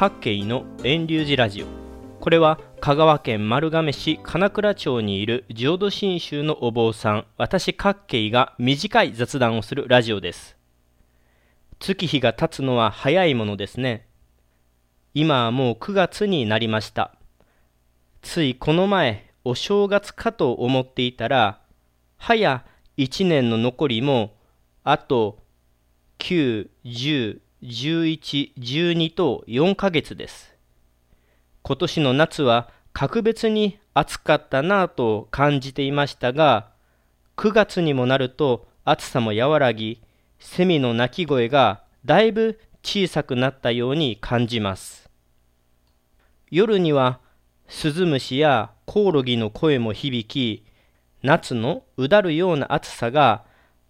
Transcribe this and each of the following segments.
各系の遠流寺ラジオ。これは香川県丸亀市金倉町にいる浄土真宗のお坊さん私各系が短い雑談をするラジオです。月日が経つのは早いものですね。今はもう9月になりました。ついこの前お正月かと思っていたら早1年の残りもあと9、10、11、12と4ヶ月です。今年の夏は格別に暑かったなぁと感じていましたが、9月にもなると暑さも和らぎ、セミの鳴き声がだいぶ小さくなったように感じます。夜にはスズムシやコオロギの声も響き、夏のうだるような暑さが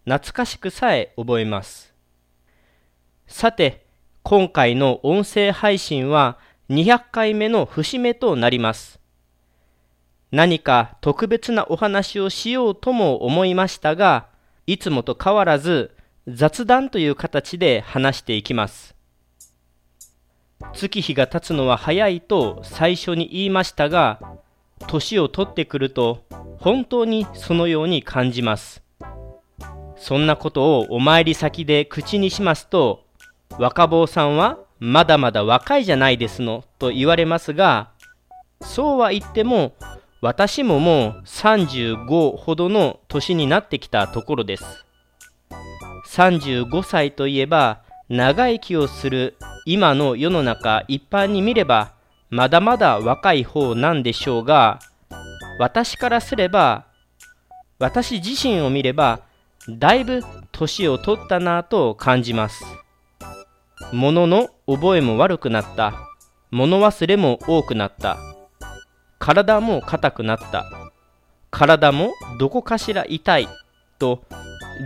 懐かしくさえ覚えます。さて、今回の音声配信は200回目の節目となります。何か特別なお話をしようとも思いましたが、いつもと変わらず雑談という形で話していきます。月日が経つのは早いと最初に言いましたが、年を取ってくると本当にそのように感じます。そんなことをお参り先で口にしますと、若坊さんはまだまだ若いじゃないですのと言われますが、そうは言っても私ももう35ほどの年になってきたところです。35歳といえば長生きをする今の世の中一般に見ればまだまだ若い方なんでしょうが私からすれば私自身を見ればだいぶ年を取ったなぁと感じます。物の覚えも悪くなった。物忘れも多くなった。体も硬くなった。体もどこかしら痛い。と、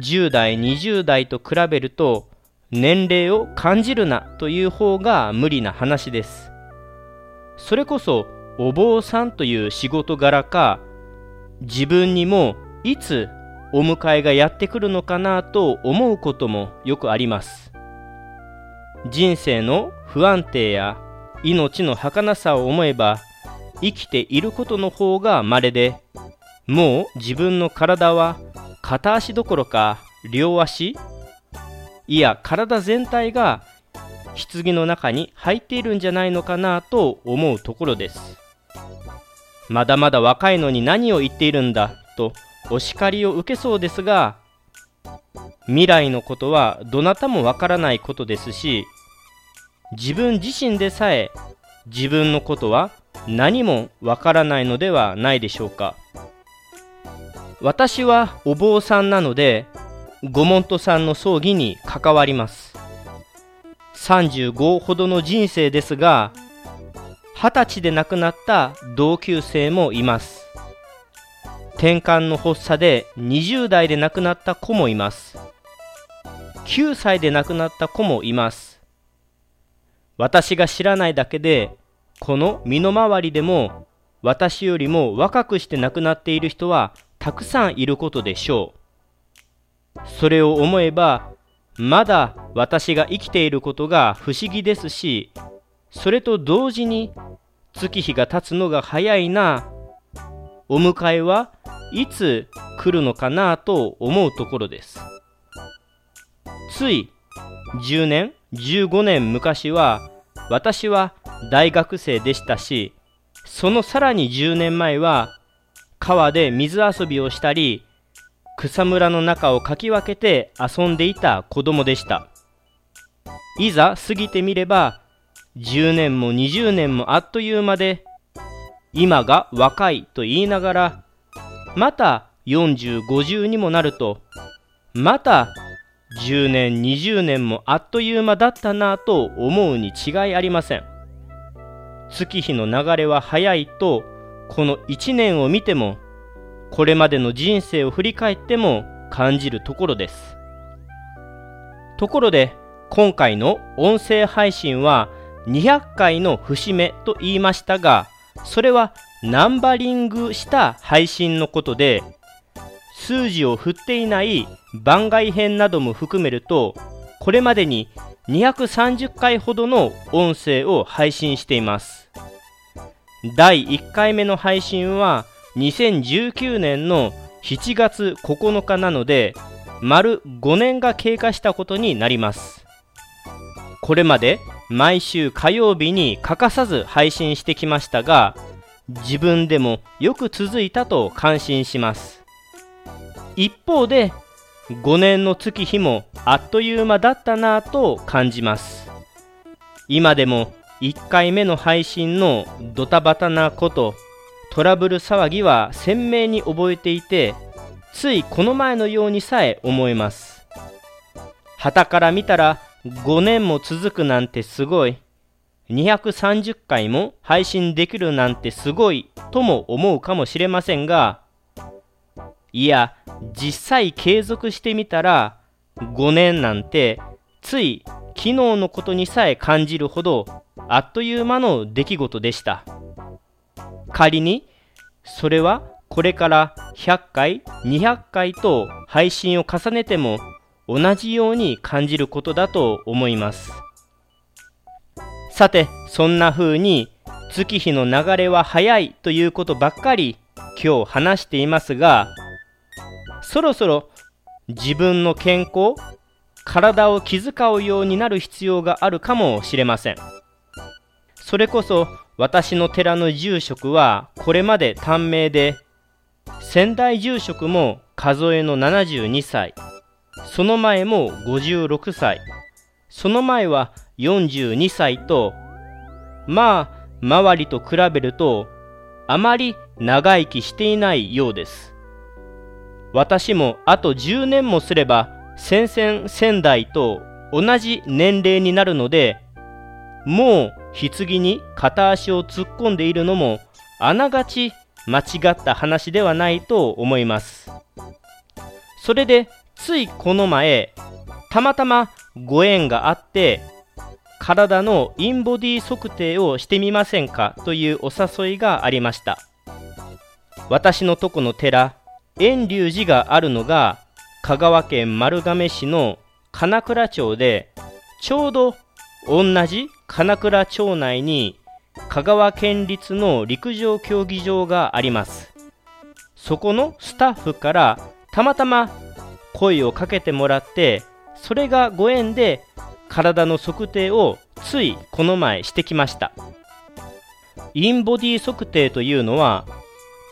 10代、20代と比べると、年齢を感じるなという方が無理な話です。それこそ、お坊さんという仕事柄か、自分にもいつお迎えがやってくるのかなと思うこともよくあります。人生の不安定や命の儚さを思えば生きていることの方が稀でもう自分の体は片足どころか両足いや体全体が棺の中に入っているんじゃないのかなと思うところです。まだまだ若いのに何を言っているんだとお叱りを受けそうですが未来のことはどなたもわからないことですし自分自身でさえ自分のことは何もわからないのではないでしょうか。私はお坊さんなのでご門徒さんの葬儀に関わります。35ほどの人生ですが20歳で亡くなった同級生もいます。転換の発作で20代で亡くなった子もいます。9歳で亡くなった子もいます。私が知らないだけでこの身の回りでも私よりも若くして亡くなっている人はたくさんいることでしょう。それを思えばまだ私が生きていることが不思議ですしそれと同時に月日が経つのが早いな。お迎えはいつ来るのかなと思うところです。つい10年、15年昔は私は大学生でしたし、そのさらに10年前は川で水遊びをしたり、草むらの中をかき分けて遊んでいた子供でした。いざ過ぎてみれば、10年も20年もあっという間で、今が若いと言いながらまた40、50にもなると、また10年、20年もあっという間だったなぁと思うに違いありません。月日の流れは早いと、この1年を見ても、これまでの人生を振り返っても感じるところです。ところで、今回の音声配信は200回の節目と言いましたが、それはナンバリングした配信のことで数字を振っていない番外編なども含めるとこれまでに230回ほどの音声を配信しています。第1回目の配信は2019年の7月9日なので丸5年が経過したことになります。これまで毎週火曜日に欠かさず配信してきましたが自分でもよく続いたと感心します。一方で5年の月日もあっという間だったなぁと感じます。今でも1回目の配信のドタバタなことトラブル騒ぎは鮮明に覚えていてついこの前のようにさえ思えます。旗から見たら5年も続くなんてすごい。230回も配信できるなんてすごいとも思うかもしれませんがいや実際継続してみたら5年なんてつい昨日のことにさえ感じるほどあっという間の出来事でした。仮にそれはこれから100回200回と配信を重ねても同じように感じることだと思います。さてそんな風に月日の流れは早いということばっかり今日話していますがそろそろ自分の健康体を気遣うようになる必要があるかもしれません。それこそ私の寺の住職はこれまで短命で仙台住職も数えの72歳。その前も56歳。その前は42歳とまあ周りと比べるとあまり長生きしていないようです。私もあと10年もすれば先々仙台と同じ年齢になるのでもう棺に片足を突っ込んでいるのもあながち間違った話ではないと思います。それでついこの前たまたまご縁があって体のインボディ測定をしてみませんかというお誘いがありました。私のとこの寺遠隆寺があるのが香川県丸亀市の金倉町でちょうど同じ金倉町内に香川県立の陸上競技場があります。そこのスタッフからたまたま声をかけてもらってそれがご縁で体の測定をついこの前してきました。インボディ測定というのは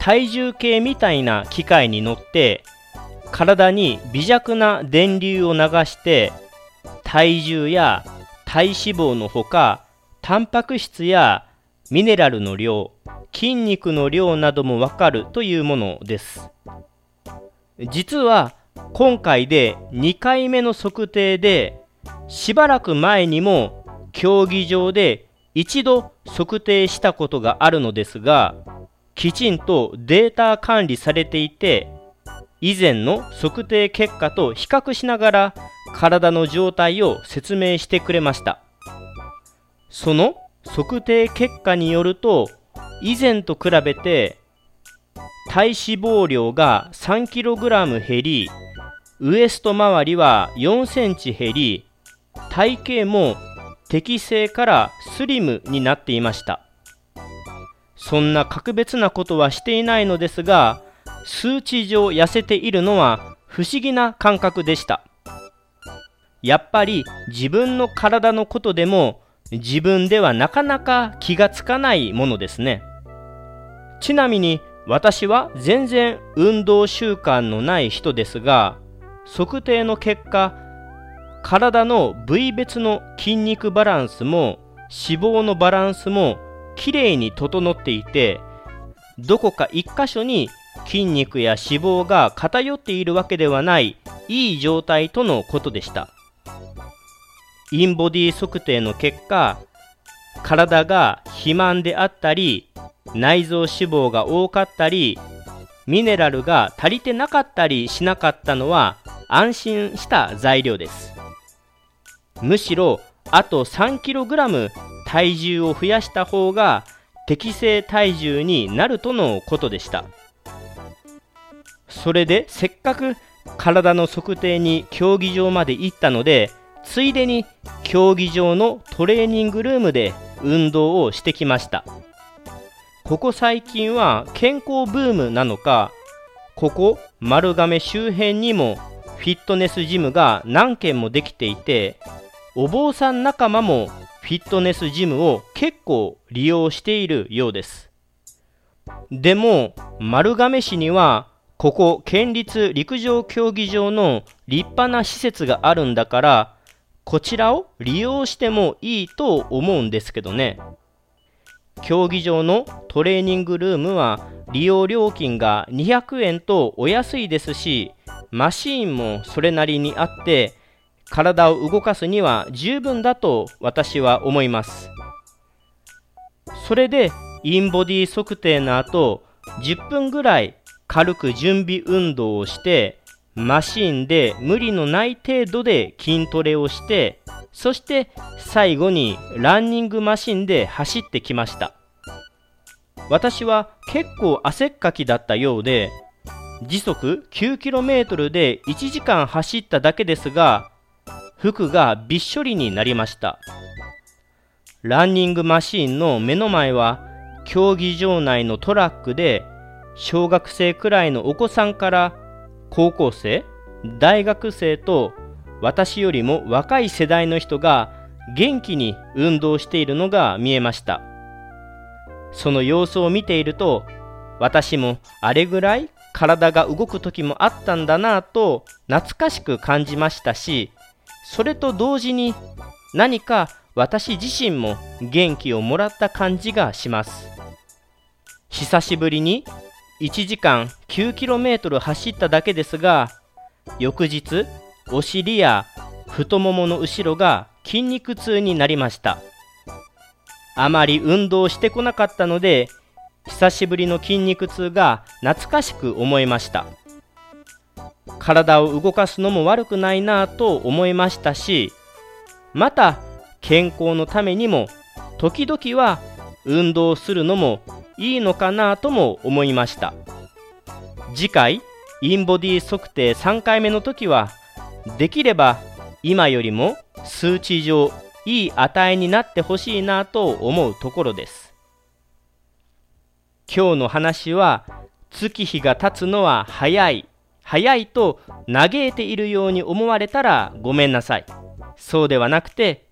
体重計みたいな機械に乗って体に微弱な電流を流して体重や体脂肪のほかタンパク質やミネラルの量筋肉の量などもわかるというものです。実は今回で2回目の測定でしばらく前にも競技場で一度測定したことがあるのですがきちんとデータ管理されていて以前の測定結果と比較しながら体の状態を説明してくれました。その測定結果によると以前と比べて体脂肪量が 3kg 減りウエスト周りは4センチ減り体型も適正からスリムになっていました。そんな格別なことはしていないのですが数値上痩せているのは不思議な感覚でした。やっぱり自分の体のことでも自分ではなかなか気がつかないものですね。ちなみに私は全然運動習慣のない人ですが測定の結果体の部位別の筋肉バランスも脂肪のバランスもきれいに整っていてどこか一箇所に筋肉や脂肪が偏っているわけではないいい状態とのことでした。インボディ測定の結果体が肥満であったり内臓脂肪が多かったりミネラルが足りてなかったりしなかったのは安心した材料です。むしろあと 3kg 体重を増やした方が適正体重になるとのことでした。それでせっかく体の測定に競技場まで行ったのでついでに競技場のトレーニングルームで運動をしてきました。ここ最近は健康ブームなのかここ丸亀周辺にもフィットネスジムが何軒もできていてお坊さん仲間もフィットネスジムを結構利用しているようです。でも丸亀市にはここ県立陸上競技場の立派な施設があるんだからこちらを利用してもいいと思うんですけどね。競技場のトレーニングルームは利用料金が200円とお安いですしマシーンもそれなりにあって体を動かすには十分だと私は思います。それでインボディ測定の後10分ぐらい軽く準備運動をしてマシンで無理のない程度で筋トレをしてそして最後にランニングマシンで走ってきました。私は結構汗っかきだったようで時速 9km で1時間走っただけですが服がびっしょりになりました。ランニングマシーンの目の前は競技場内のトラックで小学生くらいのお子さんから高校生大学生と私よりも若い世代の人が元気に運動しているのが見えました。その様子を見ていると私もあれぐらい体が動く時もあったんだなぁと懐かしく感じましたしそれと同時に何か私自身も元気をもらった感じがします。久しぶりに1時間 9km 走っただけですが翌日お尻や太ももの後ろが筋肉痛になりました。あまり運動してこなかったので久しぶりの筋肉痛が懐かしく思いました。体を動かすのも悪くないなぁと思いましたしまた健康のためにも時々は運動するのもいいのかなとも思いました。次回インボディ測定3回目の時はできれば今よりも数値上いい値になってほしいなと思うところです。今日の話は月日が経つのは早い。早いと嘆いているように思われたらごめんなさい。そうではなくて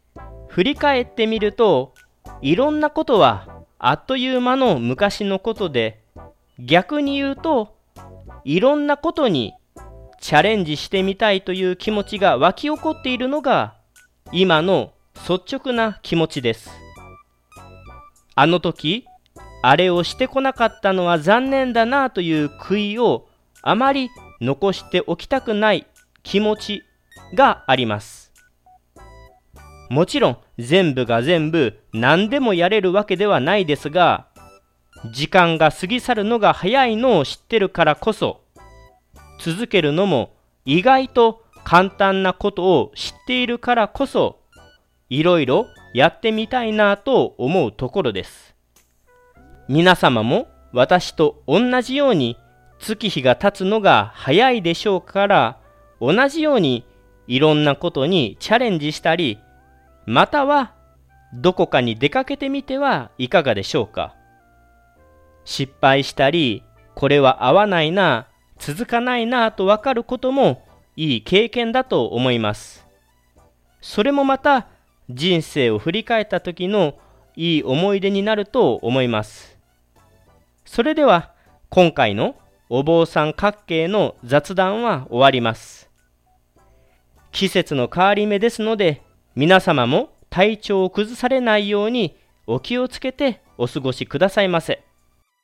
振り返ってみるといろんなことはあっという間の昔のことで逆に言うといろんなことにチャレンジしてみたいという気持ちが湧き起こっているのが今の率直な気持ちです。あの時あれをしてこなかったのは残念だなという悔いをあまり残しておきたくない気持ちがあります。もちろん全部が全部何でもやれるわけではないですが時間が過ぎ去るのが早いのを知ってるからこそ続けるのも意外と簡単なことを知っているからこそいろいろやってみたいなと思うところです。皆様も私と同じように月日が経つのが早いでしょうから同じようにいろんなことにチャレンジしたりまたはどこかに出かけてみてはいかがでしょうか。失敗したりこれは合わないな続かないなと分かることもいい経験だと思います。それもまた人生を振り返った時のいい思い出になると思います。それでは今回のお坊さん各系の雑談は終わります季節の変わり目ですので皆様も体調を崩されないようにお気をつけてお過ごしくださいませ。